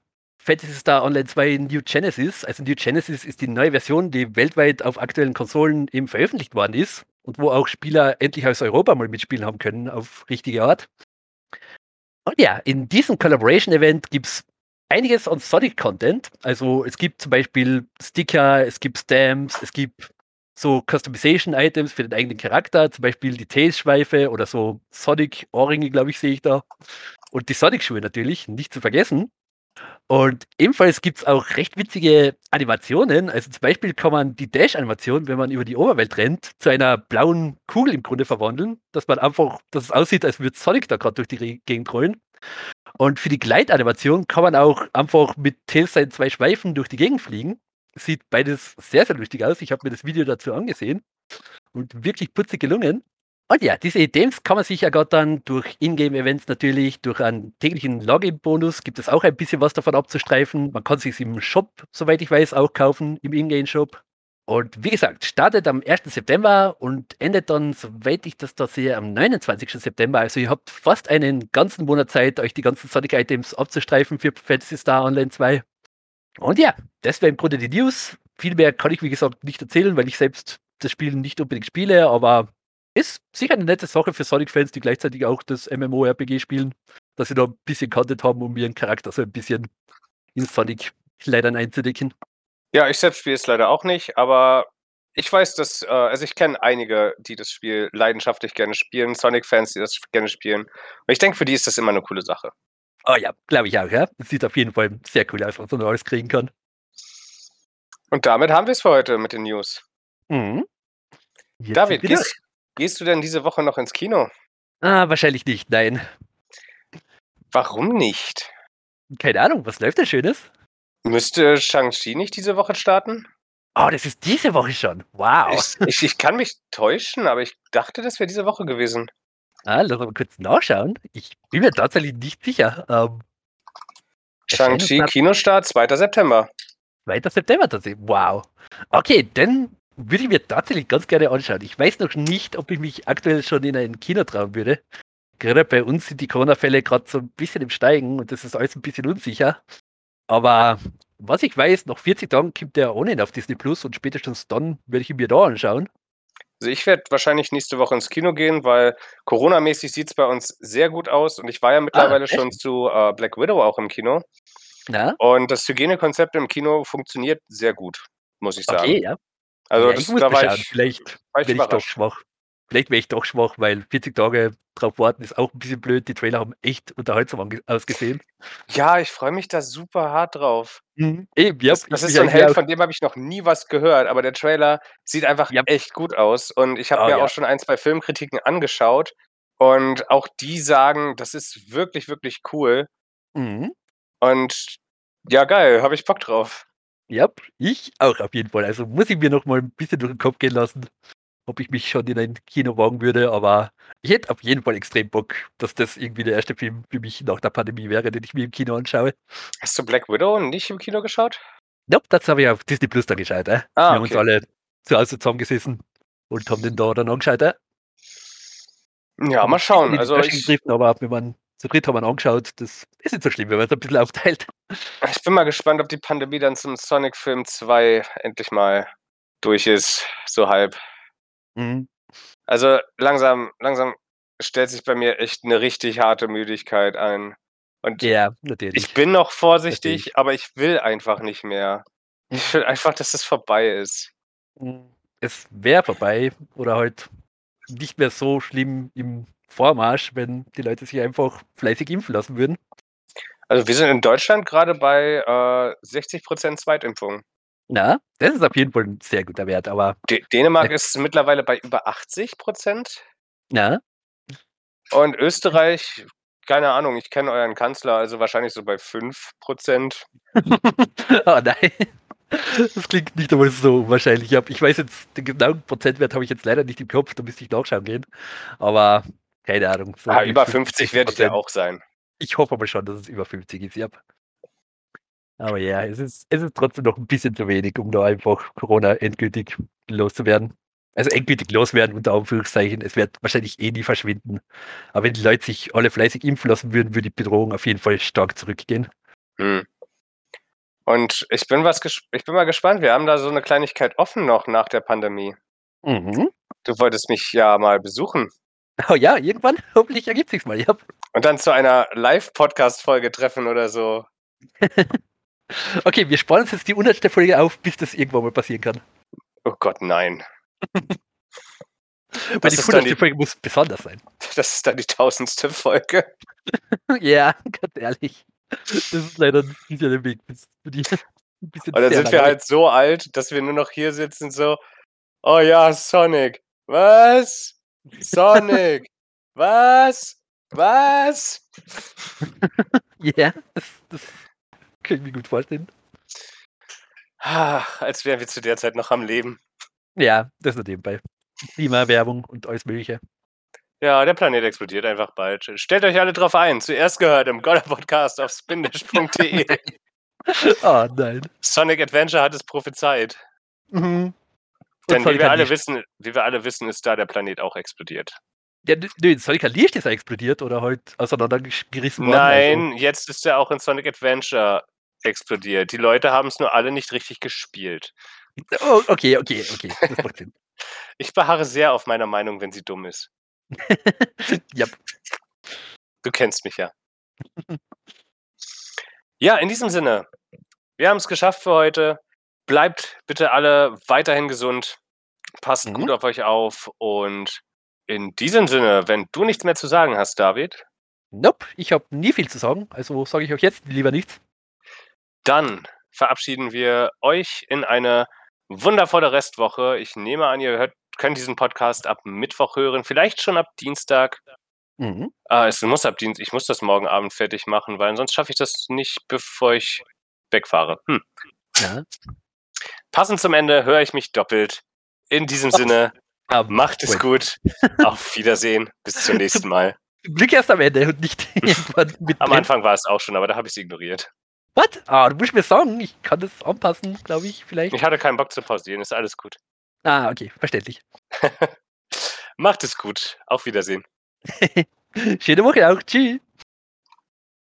Fantasy Star Online 2 New Genesis. Also New Genesis ist die neue Version, die weltweit auf aktuellen Konsolen eben veröffentlicht worden ist und wo auch Spieler endlich aus Europa mal mitspielen haben können auf richtige Art. Und ja, in diesem Collaboration-Event gibt es einiges an Sonic-Content. Also es gibt zum Beispiel Sticker, es gibt Stamps, es gibt so Customization-Items für den eigenen Charakter, zum Beispiel die Tails-Schweife oder so Sonic-Ohrringe, glaube ich, sehe ich da. Und die Sonic-Schuhe natürlich, nicht zu vergessen. Und ebenfalls gibt es auch recht witzige Animationen. Also zum Beispiel kann man die Dash-Animation, wenn man über die Oberwelt rennt, zu einer blauen Kugel im Grunde verwandeln, dass man einfach, dass es aussieht, als würde Sonic da gerade durch die Gegend rollen. Und für die Gleitanimation kann man auch einfach mit Tails seinen zwei Schweifen durch die Gegend fliegen. Sieht beides sehr, sehr lustig aus. Ich habe mir das Video dazu angesehen und wirklich putzig gelungen. Und ja, diese Items kann man sich ja gerade dann durch Ingame-Events natürlich, durch einen täglichen Login-Bonus gibt es auch ein bisschen was davon abzustreifen. Man kann sich im Shop, soweit ich weiß, auch kaufen, im Ingame-Shop. Und wie gesagt, startet am 1. September und endet dann, soweit ich das da sehe, am 29. September. Also ihr habt fast einen ganzen Monat Zeit, euch die ganzen Sonic-Items abzustreifen für Fantasy Star Online 2. Und ja, das wäre im Grunde die News. Viel mehr kann ich, wie gesagt, nicht erzählen, weil ich selbst das Spiel nicht unbedingt spiele, aber ist sicher eine nette Sache für Sonic-Fans, die gleichzeitig auch das MMORPG spielen, dass sie da ein bisschen Content haben, um ihren Charakter so ein bisschen in Sonic-Kleidern einzudecken. Ja, ich selbst spiele es leider auch nicht, aber ich weiß, dass, äh, also ich kenne einige, die das Spiel leidenschaftlich gerne spielen, Sonic-Fans, die das gerne spielen. Und ich denke, für die ist das immer eine coole Sache. Oh ja, glaube ich auch, ja. Es sieht auf jeden Fall sehr cool aus, was man alles kriegen kann. Und damit haben wir es für heute mit den News. Mhm. Jetzt David, gehst, gehst du denn diese Woche noch ins Kino? Ah, wahrscheinlich nicht, nein. Warum nicht? Keine Ahnung, was läuft da Schönes? Müsste Shang-Chi nicht diese Woche starten? Oh, das ist diese Woche schon. Wow. Ich, ich, ich kann mich täuschen, aber ich dachte, das wäre diese Woche gewesen. Ah, lass mal kurz nachschauen. Ich bin mir tatsächlich nicht sicher. Ähm, Shang-Chi Kinostart 2. September. 2. September tatsächlich. Wow. Okay, dann würde ich mir tatsächlich ganz gerne anschauen. Ich weiß noch nicht, ob ich mich aktuell schon in ein Kino trauen würde. Gerade bei uns sind die Corona-Fälle gerade so ein bisschen im Steigen und das ist alles ein bisschen unsicher. Aber was ich weiß, nach 40 Tagen kommt der ohnehin auf Disney Plus und spätestens dann werde ich ihn mir da anschauen. Also ich werde wahrscheinlich nächste Woche ins Kino gehen, weil Corona-mäßig sieht es bei uns sehr gut aus und ich war ja mittlerweile echt? schon zu äh, Black Widow auch im Kino Na? und das Hygienekonzept im Kino funktioniert sehr gut, muss ich sagen. Okay, ja. Also ja, das, da war ich, Vielleicht war ich werde ich doch schwach. Vielleicht wäre ich doch schwach, weil 40 Tage drauf warten ist auch ein bisschen blöd. Die Trailer haben echt unterhaltsam ausgesehen. Ja, ich freue mich da super hart drauf. Mhm. Eben, ja. Das, das ist so ein eigentlich Held, von dem habe ich noch nie was gehört, aber der Trailer sieht einfach Ja. echt gut aus. Und ich habe Oh, mir ja. auch schon ein, zwei Filmkritiken angeschaut und auch die sagen, das ist wirklich, wirklich cool. Mhm. Und ja, geil, habe ich Bock drauf. Ja, ich auch auf jeden Fall. Also muss ich mir noch mal ein bisschen durch den Kopf gehen lassen, ob ich mich schon in ein Kino wagen würde. Aber ich hätte auf jeden Fall extrem Bock, dass das irgendwie der erste Film für mich nach der Pandemie wäre, den ich mir im Kino anschaue. Hast du Black Widow nicht im Kino geschaut? Nope, das habe ich auf Disney Plus dann geschaut. Äh. Ah, wir haben uns alle zu Hause zusammengesessen und haben den da dann angeschaut. Äh. Ja, mal schauen. Also ich, gegriffen, aber wenn man zu dritt haben wir angeschaut, das ist nicht so schlimm, wenn man es ein bisschen aufteilt. ich bin mal gespannt, ob die Pandemie dann zum Sonic Film 2 endlich mal durch ist, so halb. Mhm. Also langsam, langsam stellt sich bei mir echt eine richtig harte Müdigkeit ein. Und Ja, natürlich. ich bin noch vorsichtig, Natürlich. aber ich will einfach nicht mehr. Ich will einfach, dass es vorbei ist. Mhm. Es wäre vorbei oder halt nicht mehr so schlimm im Vormarsch, wenn die Leute sich einfach fleißig impfen lassen würden. Also wir sind in Deutschland gerade bei äh, 60% Zweitimpfung. Na, das ist auf jeden Fall ein sehr guter Wert, aber D Dänemark ist mittlerweile bei über 80%. na, Und Österreich, keine Ahnung, ich kenne euren Kanzler, also wahrscheinlich so bei 5%. oh nein. Das klingt nicht einmal so wahrscheinlich. Ich weiß jetzt, den genauen Prozentwert habe ich jetzt leider nicht im Kopf, da müsste ich nachschauen gehen. Aber keine Ahnung. so Ah, über 50 wird es ja 60%. auch sein. Ich hoffe aber schon, dass es über 50 ist, ja. Aber ja, es ist, es ist trotzdem noch ein bisschen zu wenig, um da einfach Corona endgültig loszuwerden. Also endgültig loswerden, unter Anführungszeichen. Es wird wahrscheinlich eh nie verschwinden. Aber wenn die Leute sich alle fleißig impfen lassen würden, würde die Bedrohung auf jeden Fall stark zurückgehen. Hm. Und ich bin was ich bin mal gespannt. Wir haben da so eine Kleinigkeit offen noch nach der Pandemie. Mhm. Du wolltest mich ja mal besuchen Oh ja, irgendwann, hoffentlich ergibt sich's mal. Ja. und dann zu einer Live-Podcast-Folge treffen oder so. Okay, wir sparen uns jetzt die 100. Folge auf, bis das irgendwann mal passieren kann. Oh Gott, nein. Weil die ist dann 100. die Folge muss besonders sein. das ist dann die tausendste Folge. ja, ganz ehrlich. Das ist leider ein bisschen der Weg. Und dann sind wir halt so alt, dass wir nur noch hier sitzen so: „Oh ja, Sonic. Was? Sonic. Was? Was?“ Ja, das, das mir gut vorstellen. Ah, als wären wir zu der Zeit noch am Leben. Ja, das nur nebenbei. Klimawerbung und alles Mögliche. Ja, der Planet explodiert einfach bald. Stellt euch alle drauf ein. Zuerst gehört im Goller-Podcast auf spindish.de. Ah, nein. Sonic Adventure hat es prophezeit. Mhm. Denn wie wir alle wissen wie wir alle wissen, ist da der Planet auch explodiert. Ja, nö, Sonic Licht ist er explodiert oder halt auseinandergerissen worden. also. Nein, jetzt ist er auch in Sonic Adventure explodiert. Die Leute haben es nur alle nicht richtig gespielt. Oh, okay, okay, okay. Ich beharre sehr auf meiner Meinung, wenn sie dumm ist. ja, Du kennst mich ja. Ja, in diesem Sinne, wir haben es geschafft für heute. Bleibt bitte alle weiterhin gesund. Passt Mhm. gut auf euch auf. Und in diesem Sinne, wenn du nichts mehr zu sagen hast, David, nope, ich habe nie viel zu sagen, also sage ich euch jetzt lieber nichts. Dann verabschieden wir euch in eine wundervolle Restwoche. Ich nehme an, ihr hört, könnt diesen Podcast ab Mittwoch hören, vielleicht schon ab Dienstag. Mhm. Ah, es muss ab Dienst. Ich muss das morgen Abend fertig machen, weil sonst schaffe ich das nicht, bevor ich wegfahre. Hm. Ja. Passend zum Ende höre ich mich doppelt. In diesem Sinne, Ah, macht es gut. Auf Wiedersehen. Bis zum nächsten Mal. Glück erst am Ende und nicht irgendwann mit Am Anfang war es auch schon, aber da habe ich es ignoriert. Was? Ah, du musst mir sagen, ich kann das anpassen, glaube ich, vielleicht. Ich hatte keinen Bock zu pausieren. Ist alles gut. Ah, okay, verständlich. Macht es gut. Auf Wiedersehen. Schöne Woche auch. Tschüss.